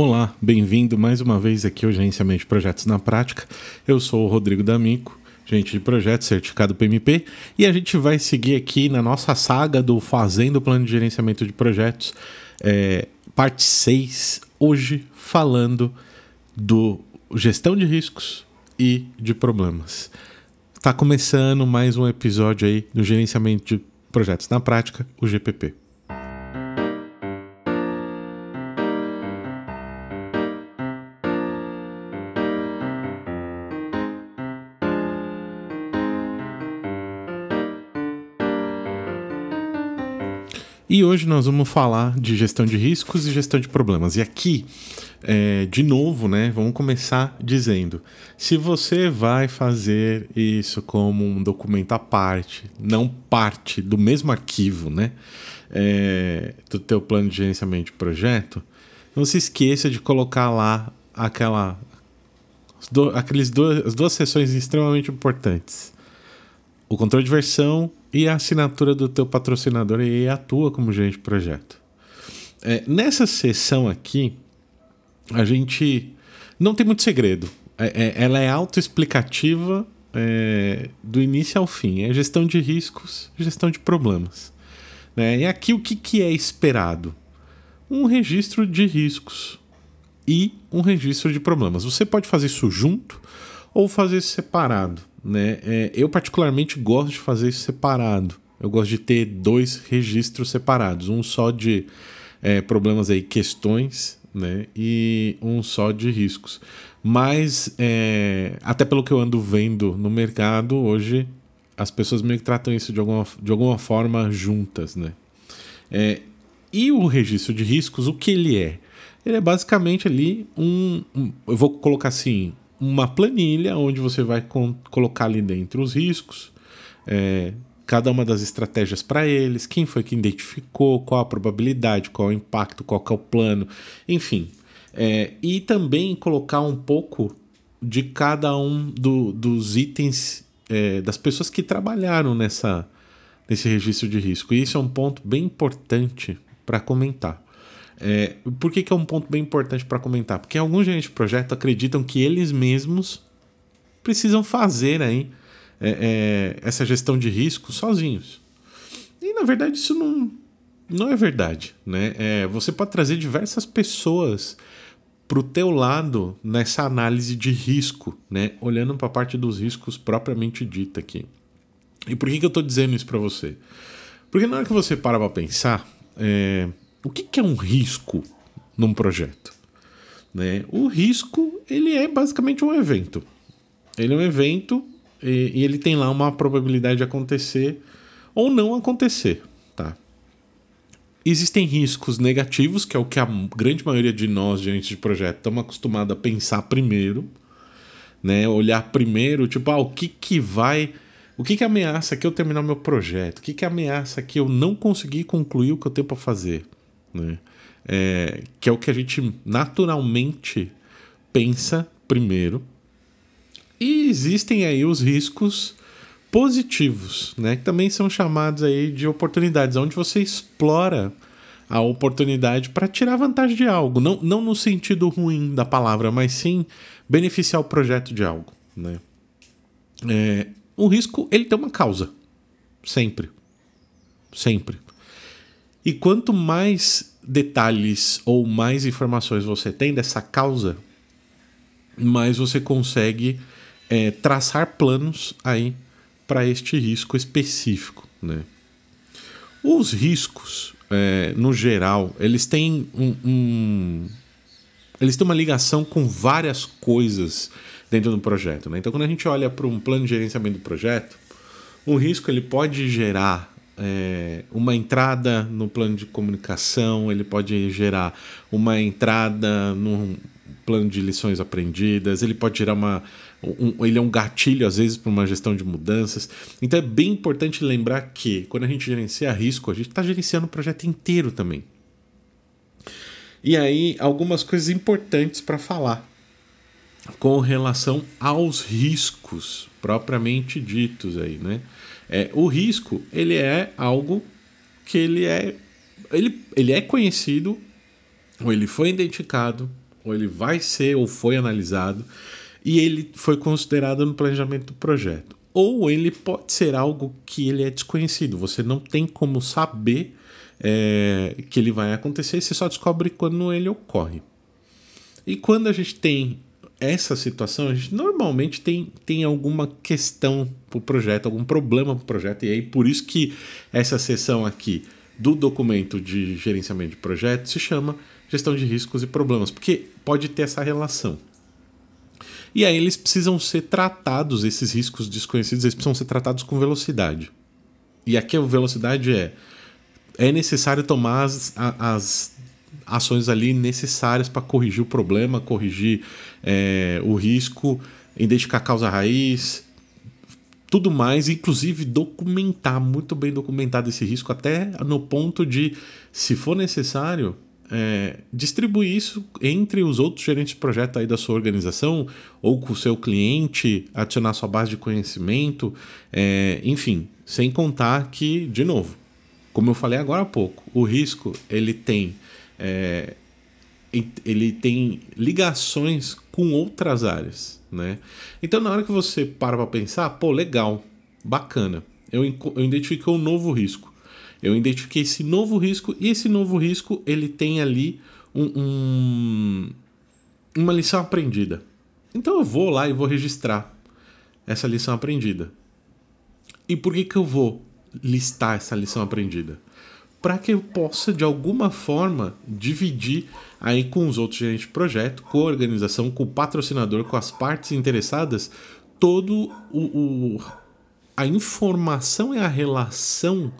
Olá, bem-vindo mais uma vez aqui ao Gerenciamento de Projetos na Prática. Eu sou o Rodrigo D'Amico, gerente de projetos certificado PMP, e a gente vai seguir aqui na nossa saga do Fazendo Plano de Gerenciamento de Projetos, é, parte 6, hoje falando do gestão de riscos e de problemas. Está começando mais um episódio aí do Gerenciamento de Projetos na Prática, o GPP. E hoje nós vamos falar de gestão de riscos e gestão de problemas. E aqui, é, de novo, né, vamos começar dizendo: se você vai fazer isso como um documento à parte, não parte do mesmo arquivo, né, é, do teu plano de gerenciamento de projeto, não se esqueça de colocar lá aquela, aqueles as duas sessões extremamente importantes: o controle de versão e a assinatura do teu patrocinador e atua como gerente de projeto. É, nessa sessão aqui, a gente não tem muito segredo. É, é, ela é autoexplicativa é, do início ao fim. É gestão de riscos, gestão de problemas. Né? E aqui o que, que é esperado? Um registro de riscos e um registro de problemas. Você pode fazer isso junto ou fazer separado. Né? É, eu, particularmente, gosto de fazer isso separado. Eu gosto de ter dois registros separados. Um só de é, problemas aí, questões, né? E um só de riscos. Mas, é, até pelo que eu ando vendo no mercado, hoje as pessoas meio que tratam isso de alguma, de alguma forma juntas, né? É, e o registro de riscos, o que ele é? Ele é basicamente ali um, um eu vou colocar assim, uma planilha onde você vai colocar ali dentro os riscos, é, cada uma das estratégias para eles, quem foi que identificou, qual a probabilidade, qual o impacto, qual é o plano, enfim. É, e também colocar um pouco de cada um do, dos itens é, das pessoas que trabalharam nessa, nesse registro de risco. E isso é um ponto bem importante para comentar. É, por que, que é um ponto bem importante para comentar? Porque alguns gerentes de projeto acreditam que eles mesmos precisam fazer aí é, é, essa gestão de risco sozinhos. E na verdade isso não, não é verdade. Né? É, você pode trazer diversas pessoas para o teu lado nessa análise de risco, né? olhando para a parte dos riscos propriamente dita aqui. E por que, que eu estou dizendo isso para você? Porque na hora que você para para pensar, é, o que, que é um risco num projeto? Né? O risco ele é basicamente um evento. Ele é um evento e, e, ele tem lá uma probabilidade de acontecer ou não acontecer. Tá? Existem riscos negativos, que é o que a grande maioria de nós, gerentes de projeto, estamos acostumados a pensar primeiro. Né? Olhar primeiro, tipo, ah, o que, que vai. O que, que ameaça que eu terminar meu projeto? O que, que ameaça que eu não conseguir concluir o que eu tenho para fazer? Né? É, que é o que a gente naturalmente pensa primeiro. E existem aí os riscos positivos, né? Que também são chamados aí de oportunidades, onde você explora a oportunidade para tirar vantagem de algo, não, não no sentido ruim da palavra, mas sim beneficiar o projeto de algo, né? É, o risco ele tem uma causa, sempre, sempre. E quanto mais detalhes ou mais informações você tem dessa causa, mais você consegue é, traçar planos aí para este risco específico, né? Os riscos, é, no geral, eles têm um, um, eles têm uma ligação com várias coisas dentro do projeto, né? Então, quando a gente olha para um plano de gerenciamento do projeto, um risco ele pode gerar é, uma entrada no plano de comunicação, ele pode gerar uma entrada no plano de lições aprendidas, ele pode gerar uma. Um, ele é um gatilho, às vezes, para uma gestão de mudanças. Então é bem importante lembrar que quando a gente gerencia risco, a gente está gerenciando o projeto inteiro também. E aí, algumas coisas importantes para falar com relação aos riscos propriamente ditos aí, né? É, o risco, ele é algo que ele é ele, ele é conhecido ou ele foi identificado ou ele vai ser ou foi analisado e ele foi considerado no planejamento do projeto. Ou ele pode ser algo que ele é desconhecido, você não tem como saber é, que ele vai acontecer, você só descobre quando ele ocorre. E quando a gente tem essa situação, a gente normalmente tem, tem alguma questão para o projeto, algum problema para o projeto, e aí por isso que essa sessão aqui do documento de gerenciamento de projeto se chama gestão de riscos e problemas, porque pode ter essa relação. E aí eles precisam ser tratados, esses riscos desconhecidos, eles precisam ser tratados com velocidade. E aqui a velocidade é é necessário tomar as, as ações ali necessárias para corrigir o problema, corrigir é, o risco, identificar a causa raiz, tudo mais, inclusive documentar, muito bem documentado esse risco, até no ponto de, se for necessário, é, distribuir isso entre os outros gerentes de projeto aí da sua organização ou com o seu cliente, adicionar sua base de conhecimento, é, enfim, sem contar que, de novo, como eu falei agora há pouco, o risco ele tem é, ele tem ligações com outras áreas, né? Então na hora que você para para pensar, pô, legal, bacana, eu, eu identifiquei um novo risco. Eu identifiquei esse novo risco e esse novo risco ele tem ali um, um, uma lição aprendida. Então eu vou lá e vou registrar essa lição aprendida. E por que, que eu vou listar essa lição aprendida? Para que eu possa, de alguma forma, dividir aí com os outros gerentes de projeto, com a organização, com o patrocinador, com as partes interessadas, todo o, o a informação e a relação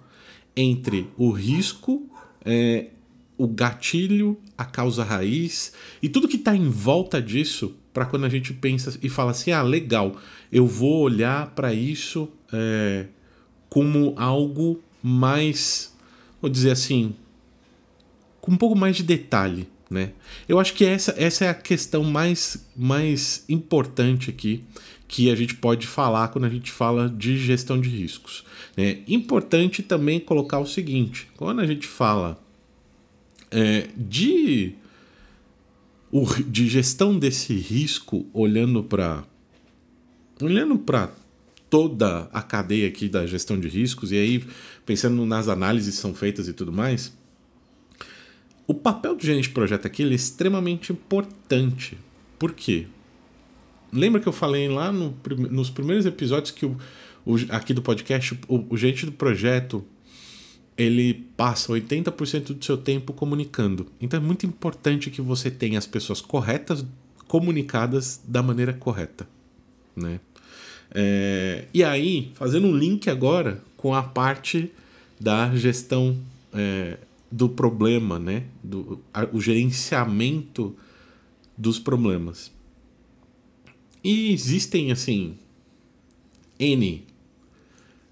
entre o risco, é, o gatilho, a causa raiz e tudo que está em volta disso para quando a gente pensa e fala assim, ah, legal, eu vou olhar para isso é, como algo mais, vou dizer assim, com um pouco mais de detalhe, né? Eu acho que essa, essa é a questão mais, mais importante aqui que a gente pode falar quando a gente fala de gestão de riscos. É importante também colocar o seguinte: quando a gente fala é, de, de gestão desse risco, olhando para olhando para toda a cadeia aqui da gestão de riscos, e aí pensando nas análises que são feitas e tudo mais, o papel do gerente de projeto aqui é extremamente importante. Por quê? Lembra que eu falei lá no, nos primeiros episódios que o, o, aqui do podcast, o, o gerente do projeto ele passa 80% do seu tempo comunicando. Então é muito importante que você tenha as pessoas corretas comunicadas da maneira correta, né? É, e aí, fazendo um link agora com a parte da gestão é, do problema, né? Do, a, o gerenciamento dos problemas. E existem, assim, N,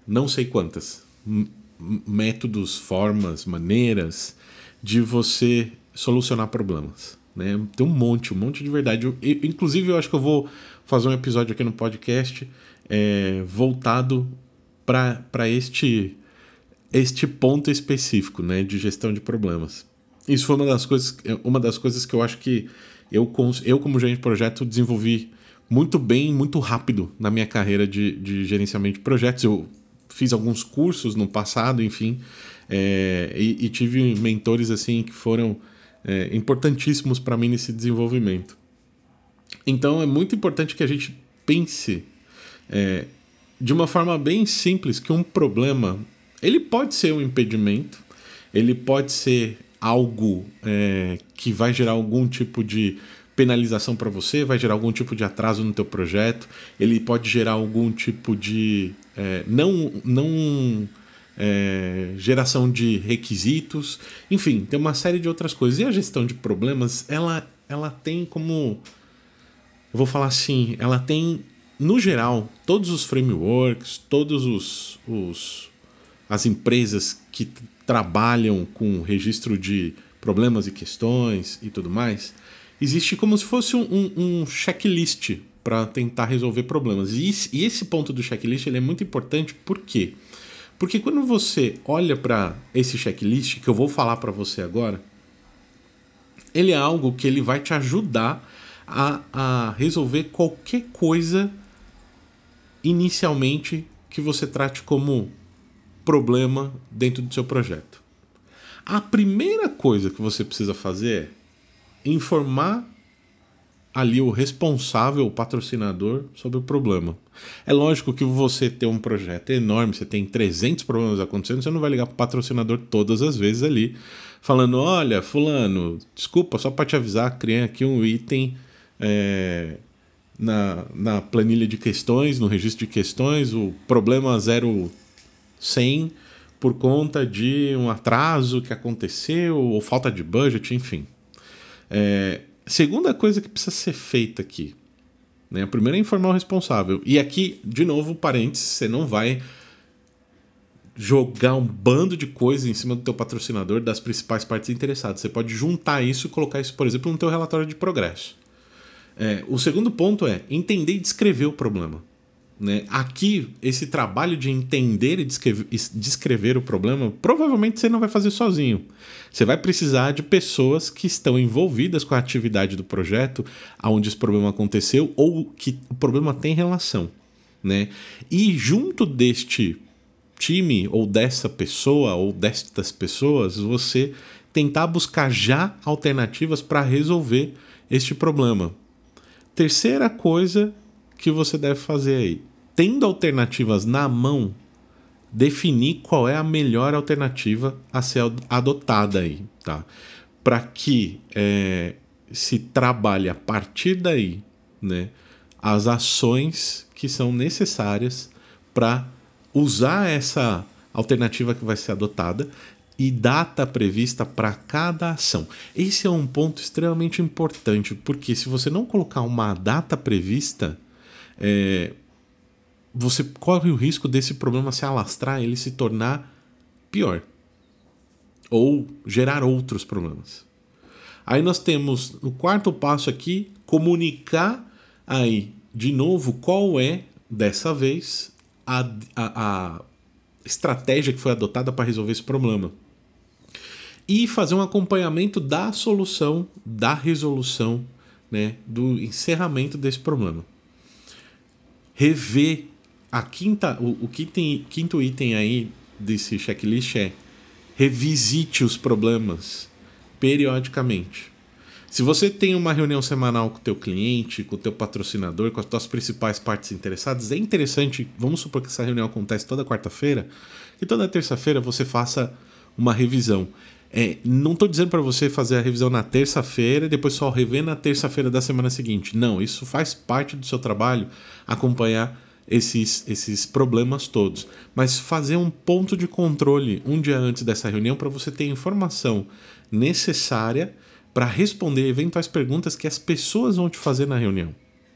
não sei quantas, métodos, formas, maneiras de você solucionar problemas. Né? Tem um monte, um monte de verdade. Eu, inclusive, eu acho que eu vou fazer um episódio aqui no podcast é, voltado para este, este ponto específico né, de gestão de problemas. Isso foi uma das coisas, uma das coisas que eu acho que eu, eu como gerente de projeto, desenvolvi muito bem, muito rápido na minha carreira de, de gerenciamento de projetos. Eu fiz alguns cursos no passado, enfim, é, e, e, tive mentores assim que foram é, importantíssimos para mim nesse desenvolvimento. Então é muito importante que a gente pense é, de uma forma bem simples que um problema ele pode ser um impedimento, ele pode ser algo é, que vai gerar algum tipo de penalização para você, vai gerar algum tipo de atraso no teu projeto, ele pode gerar algum tipo de é, não não é, geração de requisitos, enfim, tem uma série de outras coisas. E a gestão de problemas, ela ela tem como eu vou falar assim, ela tem no geral todos os frameworks, todos os, os as empresas que trabalham com registro de problemas e questões e tudo mais, existe como se fosse um, um checklist para tentar resolver problemas. E esse, e esse, ponto do checklist ele é muito importante, por quê? Porque quando você olha para esse checklist, que eu vou falar para você agora, ele é algo que ele vai te ajudar a, a resolver qualquer coisa inicialmente que você trate como problema dentro do seu projeto. A primeira coisa que você precisa fazer é informar ali o responsável, o patrocinador, sobre o problema. É lógico que você tem um projeto enorme, você tem 300 problemas acontecendo, você não vai ligar para o patrocinador todas as vezes ali, falando: olha, Fulano, desculpa, só para te avisar, criei aqui um item é, na, na planilha de questões, no registro de questões, o problema 0100 por conta de um atraso que aconteceu, ou falta de budget, enfim. É, segunda coisa que precisa ser feita aqui. Né? A primeira é informar o responsável. E aqui, de novo, parênteses, você não vai jogar um bando de coisas em cima do teu patrocinador das principais partes interessadas. Você pode juntar isso e colocar isso, por exemplo, no teu relatório de progresso. É, o segundo ponto é entender e descrever o problema. Né? Aqui, esse trabalho de entender e descrever, descrever o problema, provavelmente você não vai fazer sozinho. Você vai precisar de pessoas que estão envolvidas com a atividade do projeto, aonde esse problema aconteceu ou que o problema tem relação. Né? E junto deste time, ou dessa pessoa, ou destas pessoas, você tentar buscar já alternativas para resolver este problema. Terceira coisa que você deve fazer aí, tendo alternativas na mão, definir qual é a melhor alternativa a ser adotada aí, tá? Para que é, se trabalhe a partir daí, né, as ações que são necessárias para usar essa alternativa que vai ser adotada e data prevista para cada ação. Esse é um ponto extremamente importante, porque se você não colocar uma data prevista, é, você corre o risco desse problema se alastrar, ele se tornar pior ou gerar outros problemas. Aí nós temos o quarto passo aqui, comunicar aí de novo qual é dessa vez a, a, a estratégia que foi adotada para resolver esse problema e fazer um acompanhamento da solução, da resolução, né, do encerramento desse problema. Rever a quinta, o, o quinto, quinto item aí desse checklist é revisite os problemas periodicamente. Se você tem uma reunião semanal com o teu cliente, com o teu patrocinador, com as tuas principais partes interessadas, é interessante, vamos supor que essa reunião acontece toda quarta-feira, que toda terça-feira você faça uma revisão. É, não estou dizendo para você fazer a revisão na terça-feira e depois só rever na terça-feira da semana seguinte. Não, isso faz parte do seu trabalho acompanhar esses, esses problemas todos. Mas fazer um ponto de controle um dia antes dessa reunião para você ter informação necessária para responder eventuais perguntas que as pessoas vão te fazer na reunião.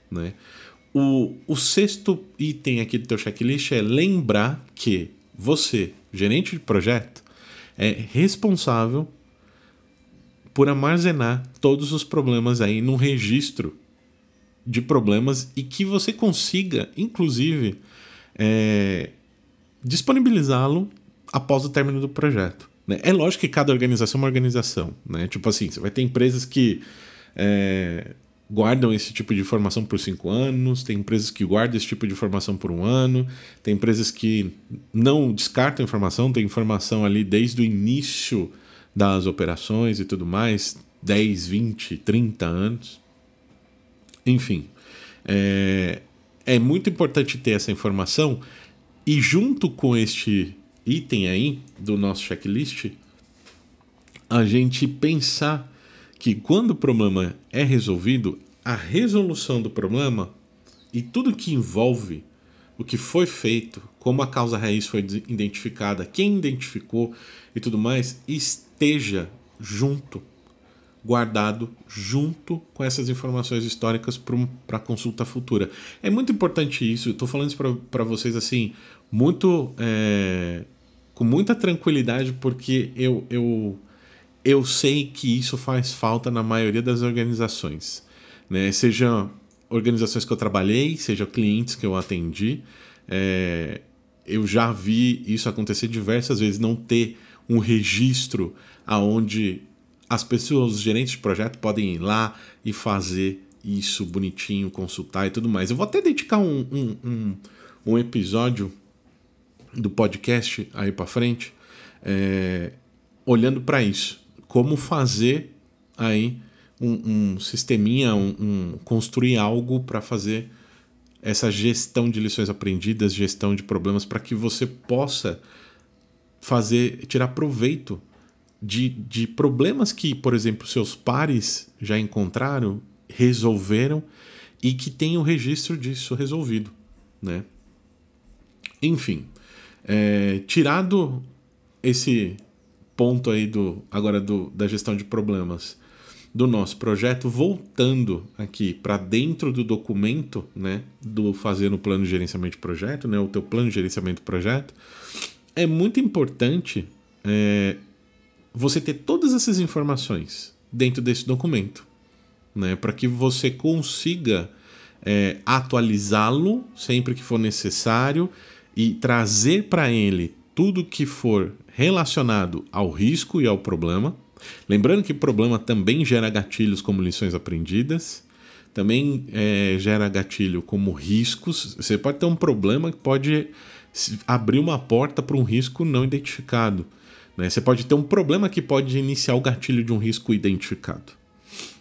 Né? O, o sexto item aqui do teu checklist é lembrar que você, gerente de projeto, é responsável por armazenar todos os problemas aí num registro de problemas e que você consiga, inclusive, é, disponibilizá-lo após o término do projeto. Né? É lógico que cada organização é uma organização. Né? Tipo assim, você vai ter empresas que é, guardam esse tipo de informação por cinco anos, tem empresas que guardam esse tipo de informação por um ano, tem empresas que não descartam informação, tem informação ali desde o início das operações e tudo mais, 10, 20, 30 anos. Enfim, é, é muito importante ter essa informação e junto com este item aí do nosso checklist, a gente pensar que quando o problema é resolvido, a resolução do problema e tudo que envolve o que foi feito, como a causa raiz foi identificada, quem identificou e tudo mais, esteja junto, guardado junto com essas informações históricas para consulta futura. É muito importante isso, estou falando isso para vocês assim, muito é, com muita tranquilidade, porque eu, eu eu sei que isso faz falta na maioria das organizações, né? Seja organizações que eu trabalhei, seja clientes que eu atendi, é, eu já vi isso acontecer diversas vezes, não ter um registro aonde as pessoas, os gerentes de projeto podem ir lá e fazer isso bonitinho, consultar e tudo mais. Eu vou até dedicar um, um, um, um episódio do podcast aí para frente, é, olhando para isso, como fazer aí um, um sisteminha, um, um, construir algo para fazer essa gestão de lições aprendidas, gestão de problemas, para que você possa fazer, tirar proveito de, de problemas que, por exemplo, seus pares já encontraram, resolveram e que tem o registro disso resolvido, né? Enfim, é, tirado esse ponto aí do agora do, da gestão de problemas do nosso projeto, voltando aqui para dentro do documento, né, do fazer o plano de gerenciamento de projeto, né, o teu plano de gerenciamento de projeto, é muito importante é, você ter todas essas informações dentro desse documento, né, para que você consiga é, atualizá-lo sempre que for necessário e trazer para ele tudo que for relacionado ao risco e ao problema. Lembrando que problema também gera gatilhos como lições aprendidas, também é, gera gatilho como riscos. Você pode ter um problema que pode abrir uma porta para um risco não identificado. Né? Você pode ter um problema que pode iniciar o gatilho de um risco identificado.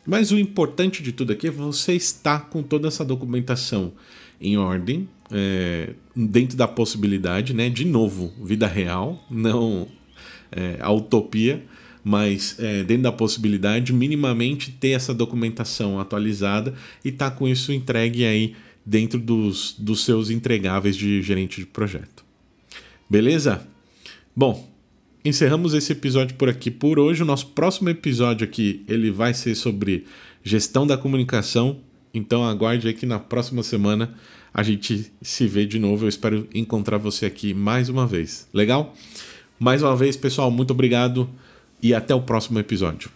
Mas o importante de tudo aqui é você estar com toda essa documentação em ordem, é, dentro da possibilidade, né? De novo, vida real, não é, a utopia, mas é, dentro da possibilidade, minimamente ter essa documentação atualizada e tá com isso entregue aí dentro dos, dos seus entregáveis de gerente de projeto. Beleza? Bom, encerramos esse episódio por aqui por hoje. O nosso próximo episódio aqui ele vai ser sobre gestão da comunicação. Então aguarde aí que na próxima semana a gente se vê de novo. Eu espero encontrar você aqui mais uma vez. Legal? Mais uma vez, pessoal, muito obrigado e até o próximo episódio.